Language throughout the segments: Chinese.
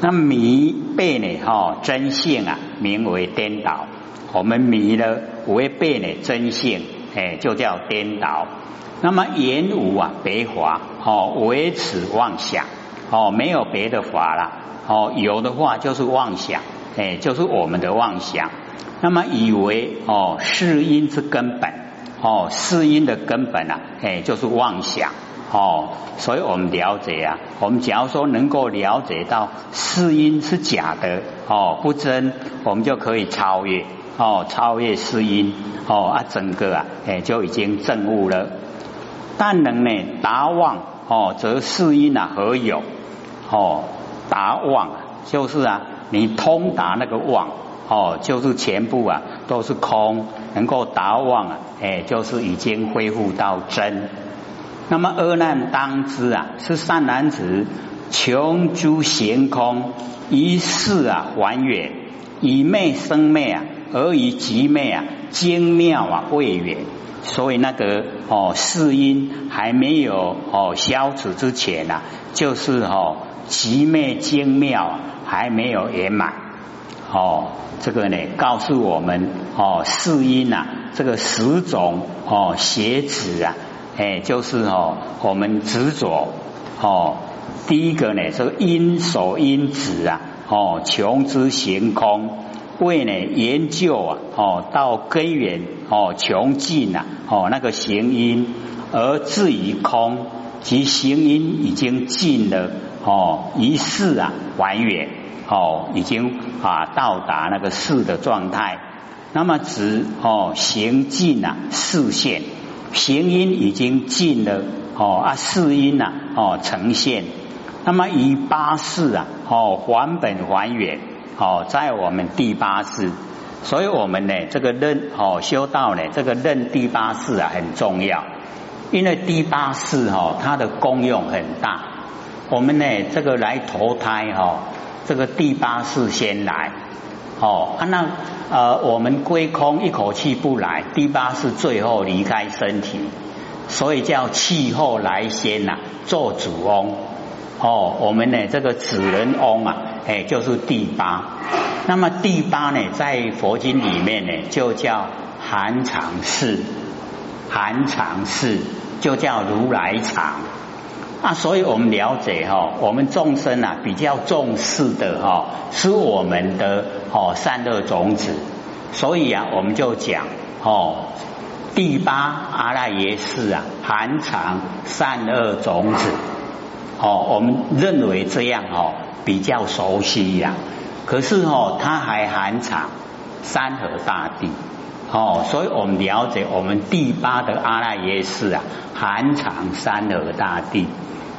那迷背呢？哈，真性啊，名为颠倒。我们迷了违背呢真性，哎，就叫颠倒。那么言无啊，别法，哦，唯此妄想，哦，没有别的法了，哦，有的话就是妄想，哎，就是我们的妄想。那么以为哦，是因之根本，哦，是因的根本啊，哎，就是妄想，哦，所以我们了解啊，我们假如说能够了解到是因是假的，哦，不真，我们就可以超越，哦，超越是因，哦啊，整个啊，哎，就已经证悟了。但能呢达妄哦，则是因啊何有哦？达妄就是啊，你通达那个妄哦，就是全部啊都是空，能够达妄啊，哎，就是已经恢复到真。那么阿难当知啊，是善男子，穷诸闲空，一世啊还远，以昧生昧啊，而以极昧啊，精妙啊未远。所以那个哦，世因还没有哦消除之前呐，就是哦极昧精妙还没有圆满哦。这个呢，告诉我们哦，世因呐，这个十种哦邪子啊，哎，就是哦我们执着哦。第一个呢，是因所因子啊，哦穷之行空。为呢研究啊哦到根源哦穷尽啊哦那个行因而至于空，即行因已经尽了哦一世啊还远哦已经啊到达那个世的状态，那么指哦行尽啊视现行音已经尽了哦啊四音呐哦呈现，那么以八四啊哦还本还原。哦，在我们第八世，所以我们呢，这个认哦修道呢，这个认第八世啊很重要，因为第八世哦它的功用很大。我们呢这个来投胎哈，这个第八世先来哦，啊那呃我们归空一口气不来，第八是最后离开身体，所以叫气候来先呐，做主翁哦，我们呢这个子人翁啊。哎，就是第八。那么第八呢，在佛经里面呢，就叫含藏式，含藏式就叫如来藏。啊，所以我们了解哈，我们众生啊比较重视的哈，是我们的哦善恶种子。所以啊，我们就讲哦，第八阿赖耶识啊，含藏善恶种子。哦，我们认为这样哦。比较熟悉呀，可是哦，它还含藏山河大地哦，所以我们了解我们第八的阿赖耶识啊，含藏三河大地。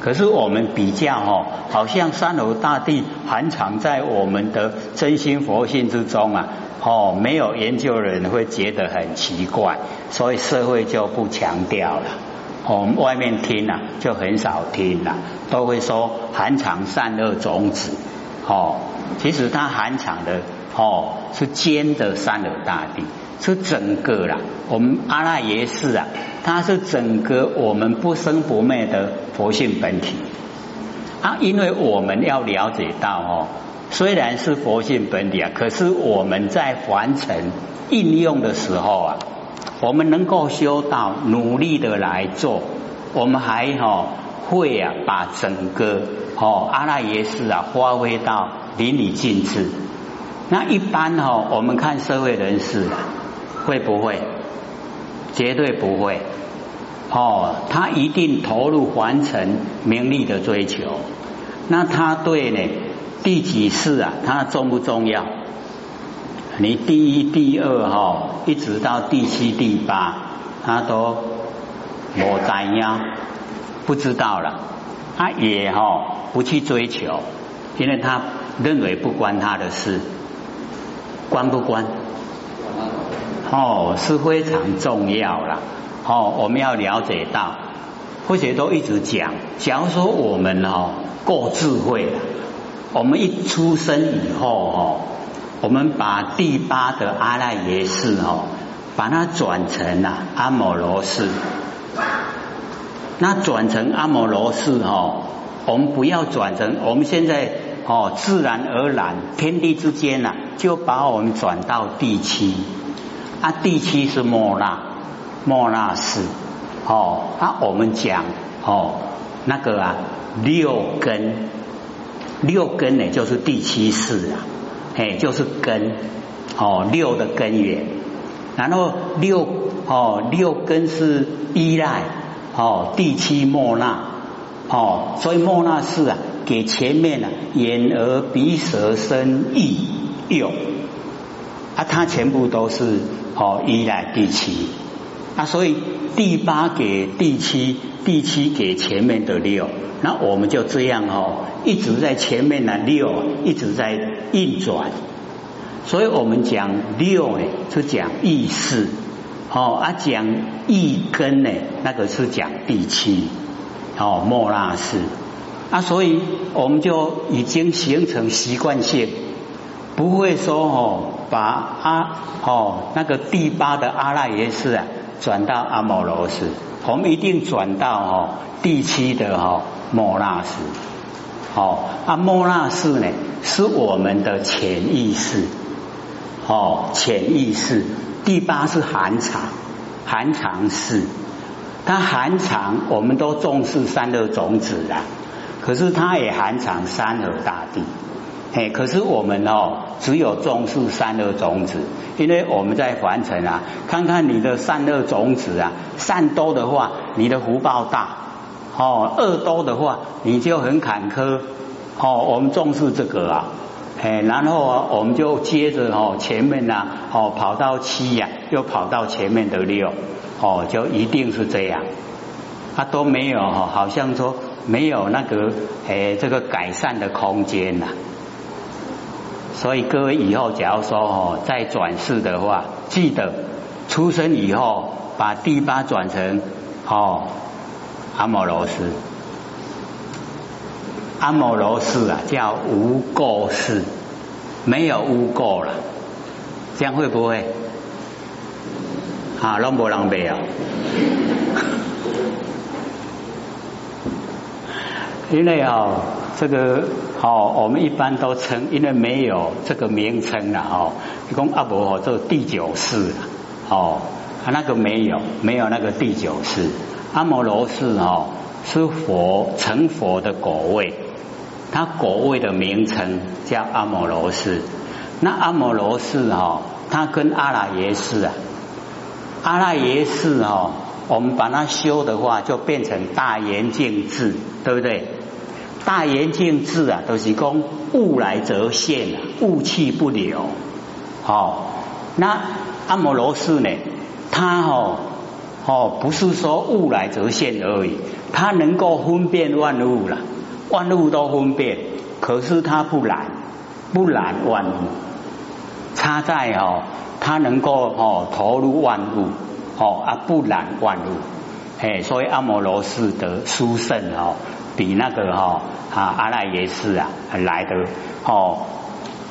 可是我们比较哦，好像三河大地含藏在我们的真心佛性之中啊，哦，没有研究人会觉得很奇怪，所以社会就不强调了。我们外面听啊，就很少听了，都会说含藏善恶种子，哦，其实它含藏的哦是坚的善恶大地，是整个啦。我们阿赖耶识啊，它是整个我们不生不灭的佛性本体啊。因为我们要了解到哦，虽然是佛性本体啊，可是我们在完成应用的时候啊。我们能够修道，努力的来做，我们还哈会啊，把整个哦阿赖耶识啊发挥到淋漓尽致。那一般哈，我们看社会人士啊会不会？绝对不会。哦，他一定投入完成名利的追求。那他对呢第几世啊？他重不重要？你第一、第二哈，一直到第七、第八，他都我怎样不知道了，他也哈不去追求，因为他认为不关他的事，关不关？哦，是非常重要了。哦，我们要了解到，或者都一直讲，假如说我们哦够智慧了，我们一出生以后哦。我们把第八的阿赖耶识哦，把它转成了阿摩罗氏。那转成阿摩罗氏哦，我们不要转成我们现在哦，自然而然，天地之间呐，就把我们转到第七。啊，第七是莫那，莫那是哦。啊，我们讲哦，那个啊，六根，六根呢就是第七世啊，哎，就是根哦，六的根源。然后六哦，六根是依赖哦，第七莫那哦，所以莫那是啊。给前面呢，眼耳鼻舌身意用啊，它全部都是哦依赖第七。啊，所以第八给第七，第七给前面的六，那我们就这样哦，一直在前面的六一直在运转，所以我们讲六呢，是讲意识。哦啊，讲意根呢，那个是讲第七。哦，莫那斯。啊，所以我们就已经形成习惯性，不会说哦，把阿哦那个第八的阿赖耶识啊转到阿摩罗斯，我们一定转到哦第七的哦摩那斯，哦阿摩那斯呢是我们的潜意识，哦潜意识，第八是含藏，含藏识，它含藏我们都重视三的种子啦。可是它也含藏三河大地，嘿，可是我们哦，只有种树善恶种子，因为我们在凡尘啊，看看你的善恶种子啊，善多的话，你的福报大，哦，恶多的话，你就很坎坷，哦，我们重视这个啊，哎，然后啊，我们就接着哦，前面呐，哦，跑到七呀，又跑到前面的六，哦，就一定是这样，它都没有哈，好像说。没有那个诶，这个改善的空间呐。所以各位以后假如说哦，再转世的话，记得出生以后把第八转成哦阿摩罗斯，阿摩罗斯啊叫无垢世，没有污垢了，这样会不会？啊，啷不啷背啊？因为哦，这个哦，我们一般都称，因为没有这个名称了哦。你讲阿伯哦，这第九世哦，他那个没有，没有那个第九世。阿摩罗氏哦，是佛成佛的果位，他果位的名称叫阿摩罗氏。那阿摩罗氏哦，他跟阿拉耶氏啊，阿拉耶氏哦，我们把它修的话，就变成大圆镜智，对不对？大圆镜智啊，都是讲物来则现啊，物气不留。哦，那阿摩罗氏呢？他哦哦，不是说物来则现而已，他能够分辨万物了，万物都分辨。可是他不染，不染万物。差在哦，他能够哦投入万物，哦啊不染万物。哎，所以阿摩罗氏得殊胜哦。比那个哈啊阿赖耶识啊来的哦，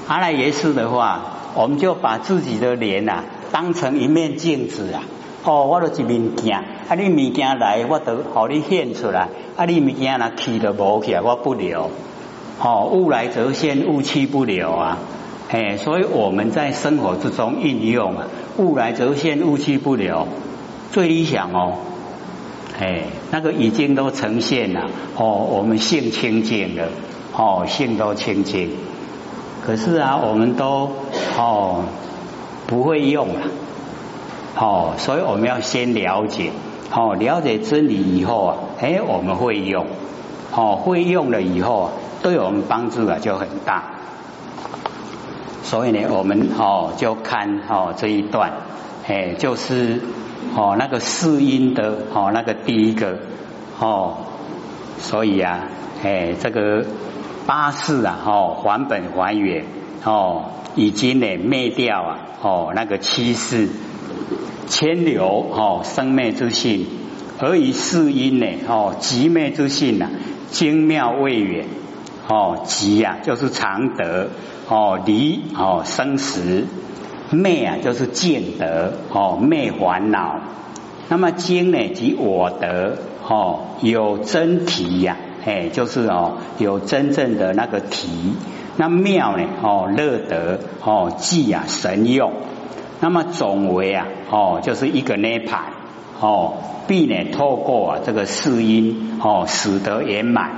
阿赖耶识的话，我们就把自己的脸呐当成一面镜子啊哦，我都一面镜，啊你物件来我都好你现出来，啊你物件那去都无去，我不留哦，物来则现，物去不留啊，哎，所以我们在生活之中运用啊，物来则现，物去不留，最理想哦。哎，那个已经都呈现了哦，我们性清净了哦，性都清净。可是啊，我们都哦不会用了哦，所以我们要先了解哦，了解真理以后啊，哎，我们会用哦，会用了以后啊对我们帮助啊就很大。所以呢，我们哦就看哦这一段，哎，就是。哦，那个四音的哦，那个第一个哦，所以啊，哎，这个八四啊，哦，还本还原哦，已经呢灭掉啊，哦，那个七四千流哦，生灭之性，而以四音呢，哦，极灭之性啊，精妙未远哦，极啊就是常德哦，离哦生死。灭啊，就是见得哦，灭烦恼。那么精呢，即我得哦，有真体呀，哎，就是哦有真正的那个体。那妙呢？哦，乐得哦，寂啊，神用。那么总为啊，哦，就是一个涅盘哦，必呢透过啊这个四因哦，使得圆满。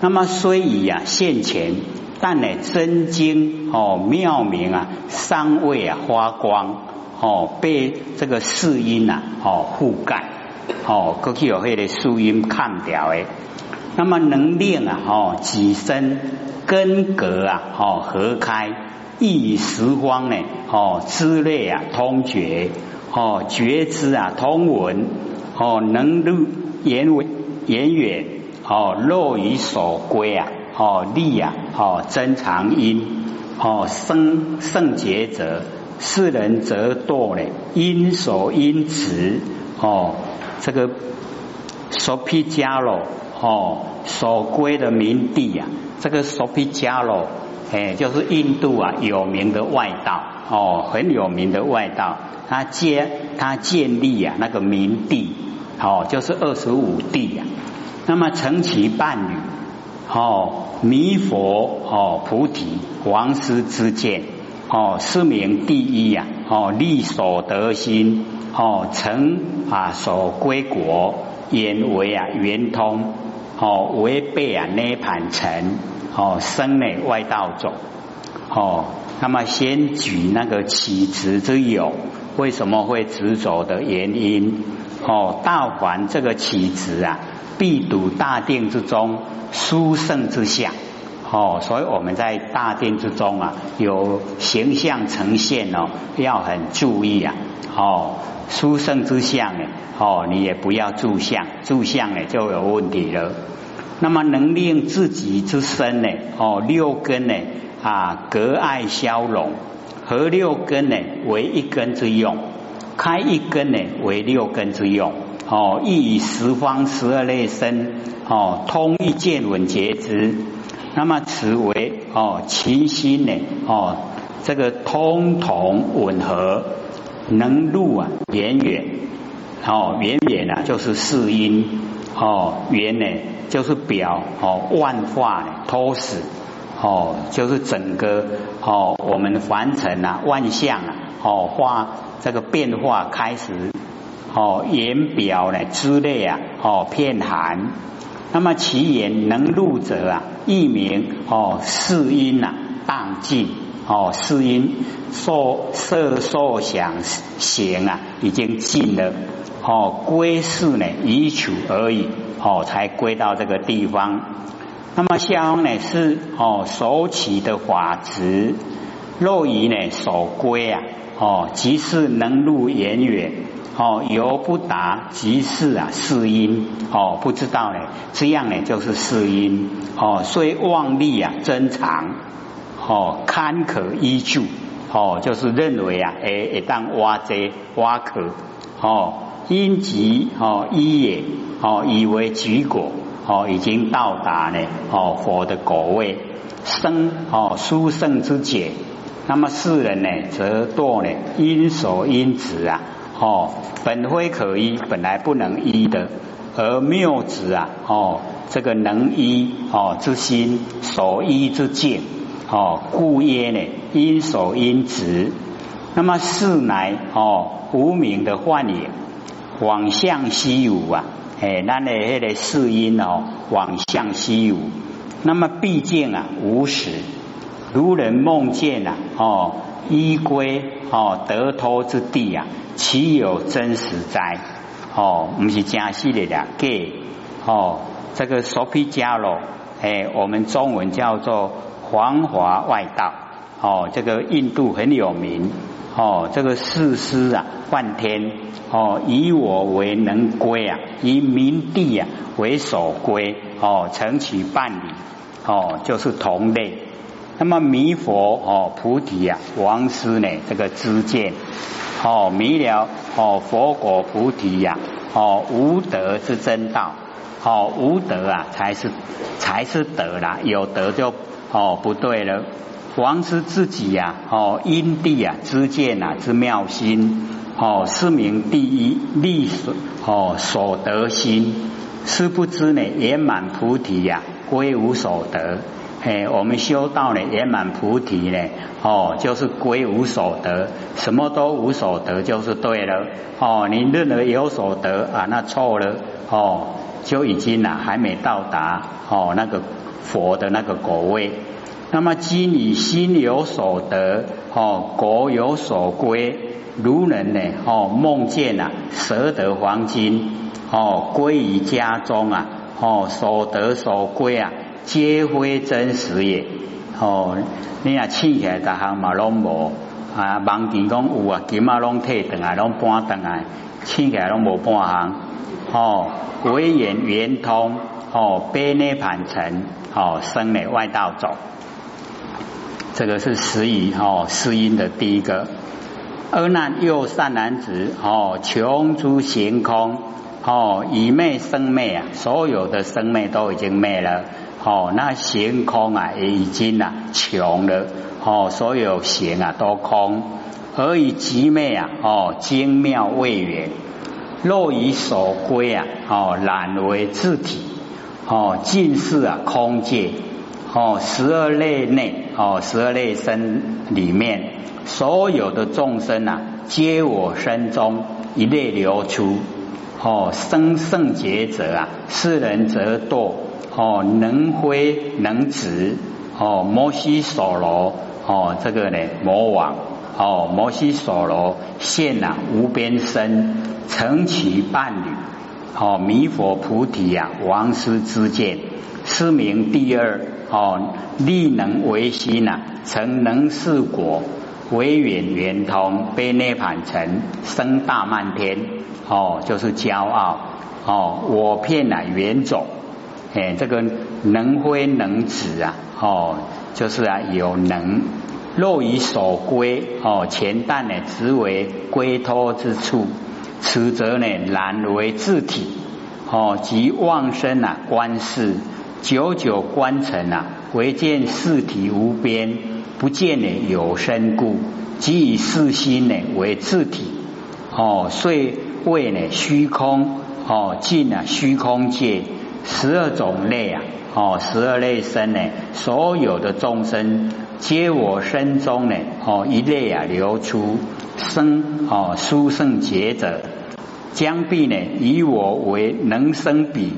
那么虽以啊现前，但呢真经哦妙明啊，尚未啊发光哦，被这个四音呐哦覆盖哦，过去有迄个四因看掉诶。那么能令啊哦己身。根格啊，哦，合开，意十方呢，哦，知类啊，通觉，哦，觉知啊，通闻，哦，能入言为言远，哦，落于所归啊，哦，力啊，哦，增长因，哦，生圣洁者，世人则堕呢，因所因持，哦，这个所毗迦罗，哦，所归的名地呀。这个索皮迦罗，哎，就是印度啊有名的外道哦，很有名的外道。他建他建立啊那个名地，哦，就是二十五地呀。那么成其伴侣，哦，弥佛哦菩提王师之见，哦，是名第一呀，哦，利所得心，哦，成啊所归国，言为啊圆通。哦，违背啊涅盘尘，哦生内外道种，哦，那么先举那个起执之有，为什么会执着的原因？哦，大凡这个起执啊，必睹大定之中殊胜之相，哦，所以我们在大定之中啊，有形象呈现哦，要很注意啊，哦。殊胜之相呢？哦，你也不要住相，住相呢就有问题了。那么能令自己之身呢？哦，六根呢啊，隔爱消融，合六根呢为一根之用，开一根呢为六根之用。哦，亦以十方十二类身哦，通一见闻觉知。那么此为哦，其心呢？哦，这个通同吻合。能入啊，远远哦，远远啊，就是四音哦，远呢就是表哦，万化脱死哦，就是整个哦，我们凡尘啊，万象啊，哦，化这个变化开始哦，言表呢之类啊，哦，片寒，那么其言能入者啊，一名哦，四音呐，荡尽。哦，四因受色受想行啊，已经尽了。哦，归是呢，以取而已。哦，才归到这个地方。那么香呢，是哦，手起的法执。若以呢，所归啊，哦，即是能入远远。哦，犹不达，即是啊，四因。哦，不知道呢，这样呢，就是四因。哦，虽妄力啊，增长。哦，堪可依据，哦，就是认为啊，诶，一旦挖这挖可，哦，因即哦依也，哦以为举果，哦已经到达呢，哦佛的果位，生哦殊胜之解。那么世人呢，则堕呢因所因执啊，哦本非可依，本来不能依的，而谬执啊，哦这个能依哦之心所依之境。哦，故曰呢，因所因执，那么世乃哦无名的幻影，往向西无啊，哎，那呢那个是因哦，往向西无，那么毕竟啊无始，如人梦见啊，哦依归哦得脱之地啊，岂有真实哉？哦，不是假戏的啦，给哦这个索皮迦罗，哎，我们中文叫做。黄华外道哦，这个印度很有名哦，这个世师啊，梵天哦，以我为能归啊，以明帝啊为所归哦，成其伴侣哦，就是同类。那么弥佛哦，菩提啊，王师呢，这个知见哦，弥了哦，佛果菩提呀哦，无德之真道哦，无德啊，才是才是德啦，有德就。哦，不对了，王师自己呀，哦，因地啊知见啊之妙心，哦，是名第一利所哦所得心，是不知呢，圆满菩提呀，归无所得。哎，我们修道呢，圆满菩提呢，哦，就是归无所得，什么都无所得，就是对了。哦，你认为有所得啊，那错了。哦，就已经呐，还没到达哦那个佛的那个果位。那么今你心有所得，哦，果有所归，如人呢，哦，梦见啊，舍得黄金，哦，归于家中啊，哦，所得所归啊。皆非真实也，哦，你啊，起起来，大项嘛拢无啊，网顶讲有啊，金啊拢退转来，拢搬转来，起起来拢无半项，哦，唯言圆通，哦，悲内盘成，哦，生内外道走，这个是十语哦，四音的第一个。二难又善男子，哦，穷诸行空，哦，以昧生昧啊，所有的生昧都已经灭了。哦，那行空啊，也已经啊穷了。哦，所有行啊都空，而以极灭啊，哦精妙未远，若以所归啊，哦染为自体，哦尽是啊空界，哦十二类内，哦十二类身里面，所有的众生啊，皆我身中一类流出。哦生圣劫者啊，世人则堕。哦，能挥能止，哦，摩西所罗，哦，这个呢，魔王，哦，摩西所罗现了无边身，成其伴侣，哦，弥佛菩提呀，王师之见，是名第二，哦，力能为心呐，成能事果，为远圆通，被涅盘成，生大漫天，哦，就是骄傲，哦，我骗了远走。哎，这个能挥能止啊，哦，就是啊有能，若以所归哦，前旦呢直为归托之处，此则呢难为自体哦，即妄生啊观世，久久观尘啊，唯见四体无边，不见呢有身故，即以四心呢为自体哦，遂谓呢虚空哦，尽了虚空界。十二种类啊，哦，十二类生呢，所有的众生皆我身中呢，哦，一类啊流出生哦，殊胜劫者，将必呢以我为能生彼，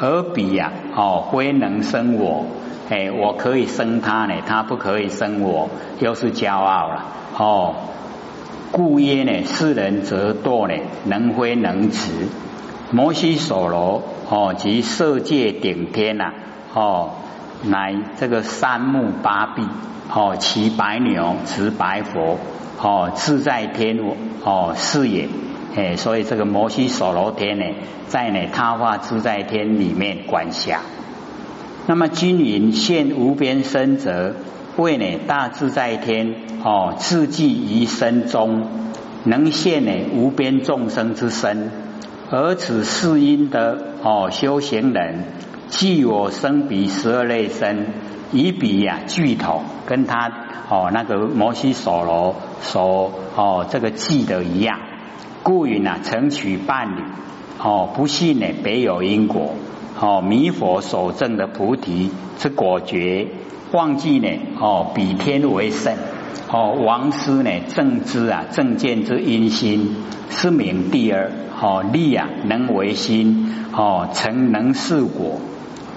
而彼呀，哦，非能生我，哎，我可以生他呢，他不可以生我，又是骄傲了，哦，故曰呢，世人则堕呢，能非能执。摩西所罗哦，即色界顶天呐哦，乃这个三目八臂哦，骑白牛，持白佛哦，自在天哦是也哎，所以这个摩西所罗天呢，在呢他化自在天里面管辖。那么金云现无边身者，为呢大自在天哦，自寂于身中，能现呢无边众生之身。而此是因得哦修行人，即我生彼十二类身，以彼呀具同，跟他哦那个摩西所罗所哦这个记的一样，故云啊成取伴侣哦不信呢别有因果哦弥佛所证的菩提之果觉，忘记呢哦比天为圣。哦王师呢正知啊正见之因心是名第二。哦，力啊，能为心；哦，成能事果；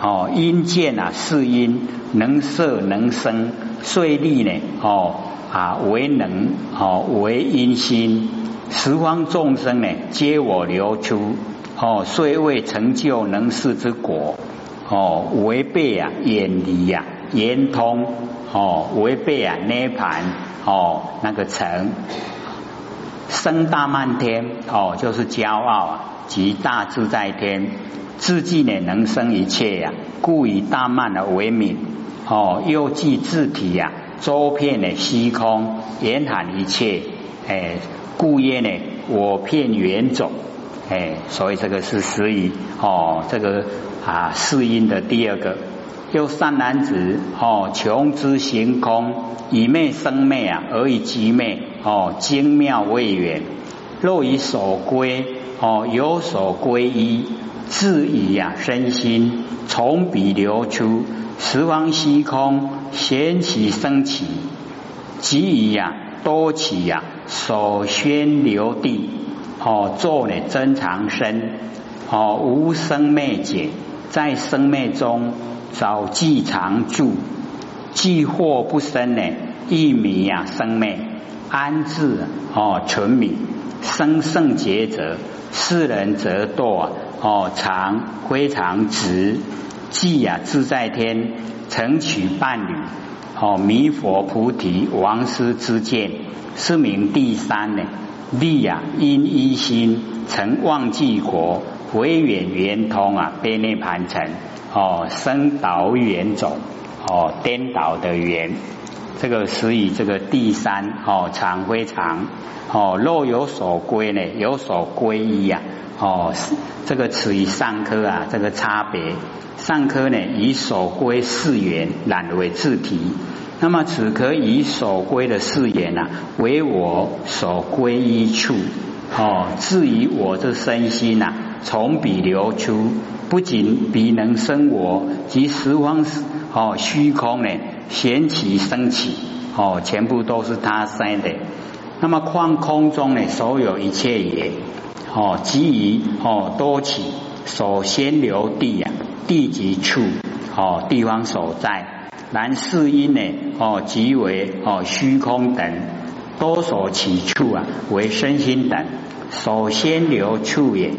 哦，因见啊，是因能摄能生，遂力呢？哦啊，为能哦，为因心，十方众生呢，皆我流出。哦，虽未成就能事之果。哦，违背啊，远离呀，圆通。哦，违背啊，涅盘。哦，那个成。生大漫天哦，就是骄傲啊，即大自在天，自己呢能生一切呀，故以大漫而为名哦，又即自体呀，周遍的虚空，严含一切，哎，故曰呢，我遍远走，哎，所以这个是十语哦，这个啊四音的第二个。又善男子哦，穷之行空，以昧生昧啊，而以极昧哦，精妙未远。若以所归哦，有所归依自以呀身心从彼流出，十方虚空显起升起，即以呀多起呀所宣流地哦，作呢真常身哦，无生灭解，在生灭中早即常住，既惑不生呢，一迷呀生灭安置哦存迷生圣劫者，世人则堕哦常非常直，既呀自在天成取伴侣哦弥佛菩提王师之见，是名第三呢。利呀因一心曾忘记国，唯远圆通啊，悲涅盘成哦生导圆种哦颠倒的圆，这个是以这个第三哦常非常哦若有所归呢，有所归依呀哦这个此于上科啊这个差别，上科呢以所归四缘染为字体。那么此可以所归的誓言呐，为我所归依处哦。至于我这身心呐，从彼流出，不仅彼能生我，及十方哦虚空呢，显起升起哦，全部都是他生的。那么况空中呢，所有一切也哦，即于哦多起，所先流地呀，地即处哦，地方所在。然是因呢，哦，即为哦虚空等多所起处啊，为身心等首先流处也。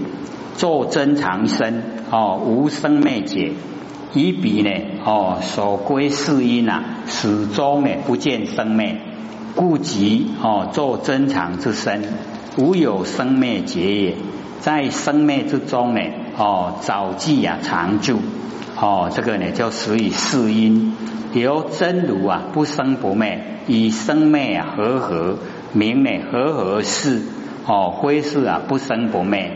作真常身哦，无生灭解，以彼呢哦所归是因啊，始终呢不见生灭，故即哦作真常之身，无有生灭解也。在生灭之中呢，哦早记啊常住，哦这个呢就属于是因。由真如啊，不生不灭，以生灭啊和合，名呢和合事哦，非是啊不生不灭，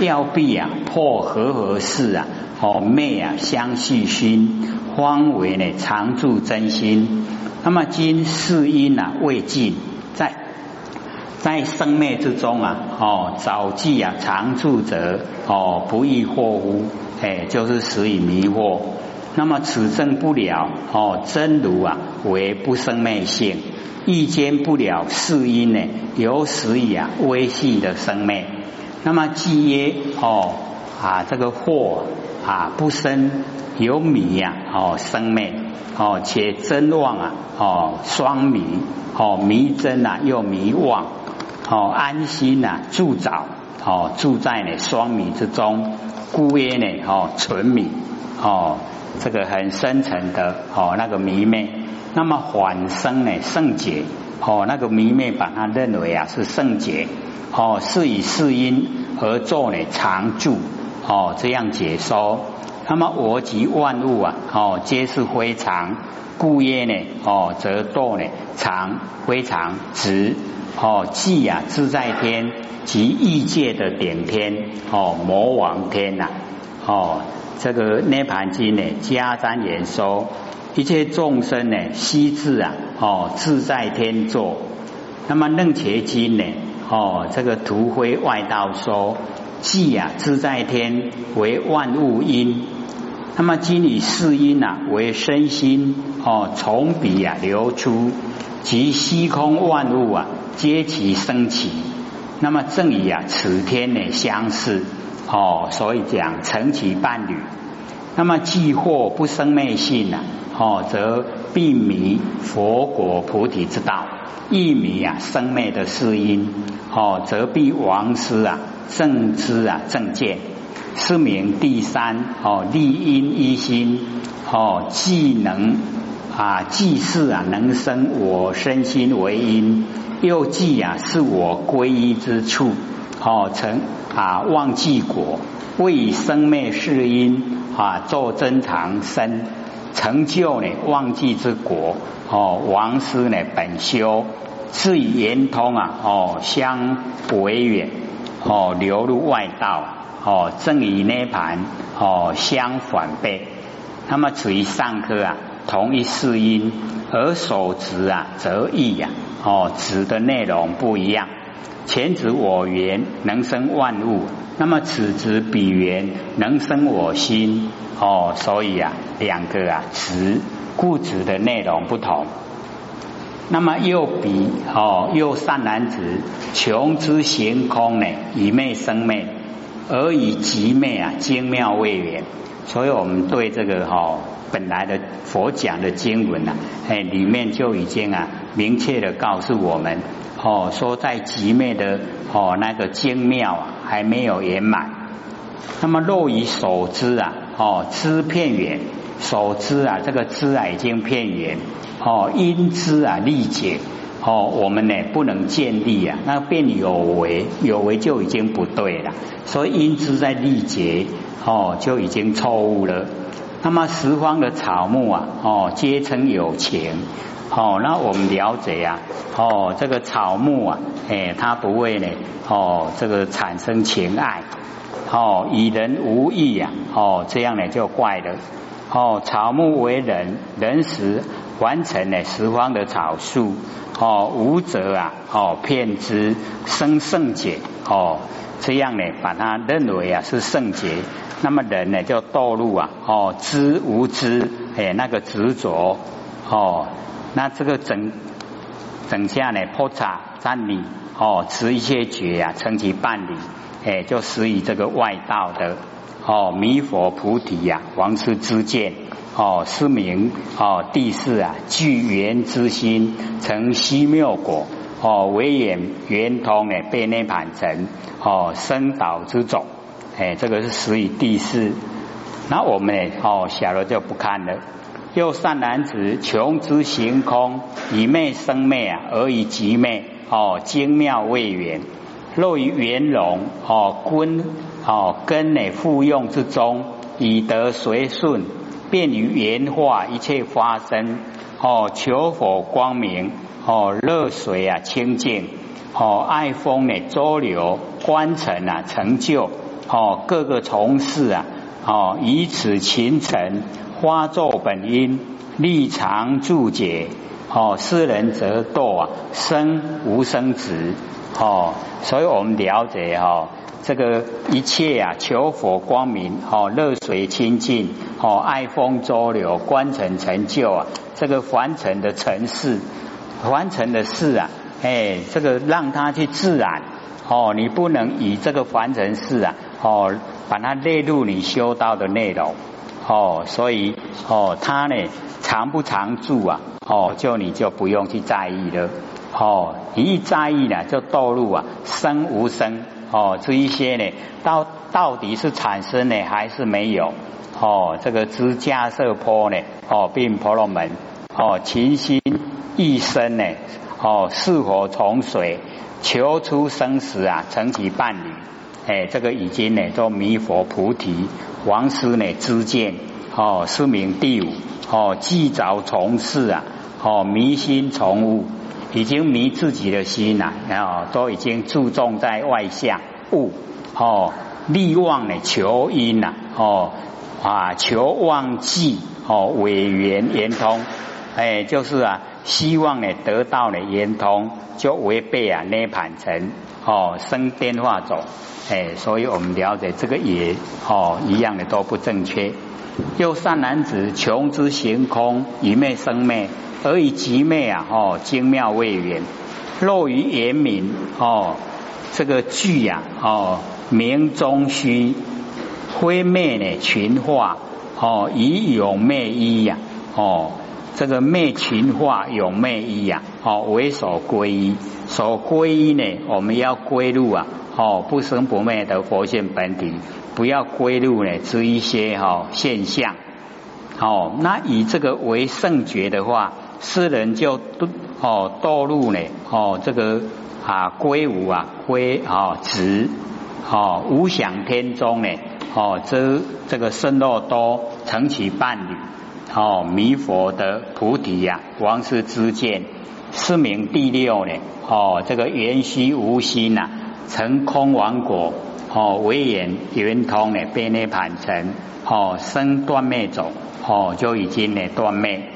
要必啊破和合事啊，哦灭啊相续心，方为呢常住真心。那么今世因啊未尽，在在生灭之中啊，哦早记啊常住者哦不亦惑乎？哎，就是死以迷惑。那么此证不了哦，真如啊为不生灭性，亦见不了世因呢，有死以啊微细的生灭。那么既曰哦啊这个惑啊不生有迷呀哦生灭哦且真妄啊哦双迷哦迷真啊又迷妄哦安心呐住早哦住在呢双迷之中，故曰呢哦纯迷哦。这个很深沉的哦，那个迷昧，那么缓生呢圣解哦，那个迷昧把它认为啊是圣解哦，是以四因而作呢常住哦，这样解说。那么我及万物啊哦，皆是非常，故曰呢哦，则堕呢常非常直哦，即啊自在天及异界的点天哦，魔王天呐哦。这个涅盘经呢，加瞻言说，一切众生呢，悉自啊，哦，自在天作。那么楞伽经呢，哦，这个图灰外道说，即啊，自在天为万物因。那么今以四因啊，为身心哦，从彼啊流出，及虚空万物啊，皆其升起。那么正以啊，此天呢相似。哦，所以讲成其伴侣，那么既或不生灭性呢？哦，则必迷佛果菩提之道，一迷啊生灭的是因。哦，则必王师啊正知啊正见，是名第三哦立因一心哦，既能啊既是啊能生我身心为因，又既啊是我归依之处。哦，成啊忘记果，为生灭是因啊，作真常身，成就呢忘记之果。哦，王师呢本修，是以圆通啊，哦相为远，哦流入外道，哦正与涅盘，哦相反背。那么处于上科啊，同一世因，而所执啊则异呀，哦执的内容不一样。前指我缘能生万物，那么此指彼缘能生我心。哦，所以啊，两个啊词固执的内容不同。那么又比哦，又善男子穷之行空呢，以昧生昧，而以极昧啊精妙未圆。所以我们对这个哈本来的佛讲的经文呐，哎里面就已经啊明确的告诉我们哦，说在极昧的哦那个精妙啊还没有圆满。那么若以所知啊哦知片圆，所知啊这个知啊已经片圆。哦，因知啊，力解哦，我们呢不能建立啊，那变有为，有为就已经不对了。所以因知在力解哦，就已经错误了。那么十方的草木啊，哦，皆称有情哦，那我们了解啊，哦，这个草木啊，哎，它不会呢，哦，这个产生情爱，哦，与人无异呀，哦，这样呢就怪了。哦，草木为人，人时。完成了十方的草树哦，无则啊哦，骗之生圣解哦，这样呢，把它认为啊是圣洁，那么人呢就堕入啊哦知无知哎那个执着哦，那这个整整下呢破查占理哦持一切觉啊称其伴侣哎就施以这个外道的哦弥佛菩提呀王师之见。哦，是名哦，第四啊，具缘之心成西妙果哦，唯眼圆通呢，被内盘成哦，生导之种，哎，这个是属于第四。那我们呢，哦，小了就不看了。又善男子，穷之行空，以昧生昧啊，而以极昧哦，精妙未圆。若于圆融哦，根哦根呢，复用之中，以得随顺。便于圆化一切发生哦，求佛光明哦，热水啊清净。哦，爱风呢周流观尘啊成就。哦，各个从事啊哦，以此勤诚花作本因立常注解哦，世人则堕啊生无生子哦，所以我们了解哈。这个一切啊，求佛光明，哦，热水清净，哦，爱风周流，观尘成就啊，这个凡尘的尘事，凡尘的事啊，哎，这个让它去自然，哦，你不能以这个凡尘事啊，哦，把它列入你修道的内容，哦，所以，哦，他呢，常不常住啊，哦，就你就不用去在意了，哦，一在意呢，就堕入啊，生无生。哦，这一些呢，到到底是产生呢，还是没有？哦，这个支架设坡呢？哦，并婆罗门哦，勤心一生呢？哦，是否从水求出生死啊？成其伴侣？哎，这个已经呢，做弥佛菩提王师呢知见哦，是名第五哦，既早从事啊，哦，迷心从物。已经迷自己的心了，然后都已经注重在外向物哦，力望呢求因呐哦啊求忘记哦委圆圆通哎就是啊希望呢得到呢圆通就违背啊涅盘成哦生变化种哎所以我们了解这个也哦一样的都不正确。又善男子穷之行空以昧生昧。而以极昧啊，哦，精妙未圆，若于言明哦，这个句呀，哦，明中虚，灰昧呢群化，哦，以有昧一呀，哦，这个昧群化有昧一呀，哦，为所归依，所归依呢，我们要归入啊，哦，不生不灭的佛性本体，不要归入呢，这一些哈现象，哦，那以这个为圣觉的话。世人就堕哦堕入呢哦这个啊归无啊归啊执哦无想天中呢哦这这个生肉多成其伴侣哦弥佛的菩提呀王师之见四名第六呢哦这个缘虚无心呐成空王果哦为眼圆通呢被涅盘成哦生断灭种哦就已经呢断灭。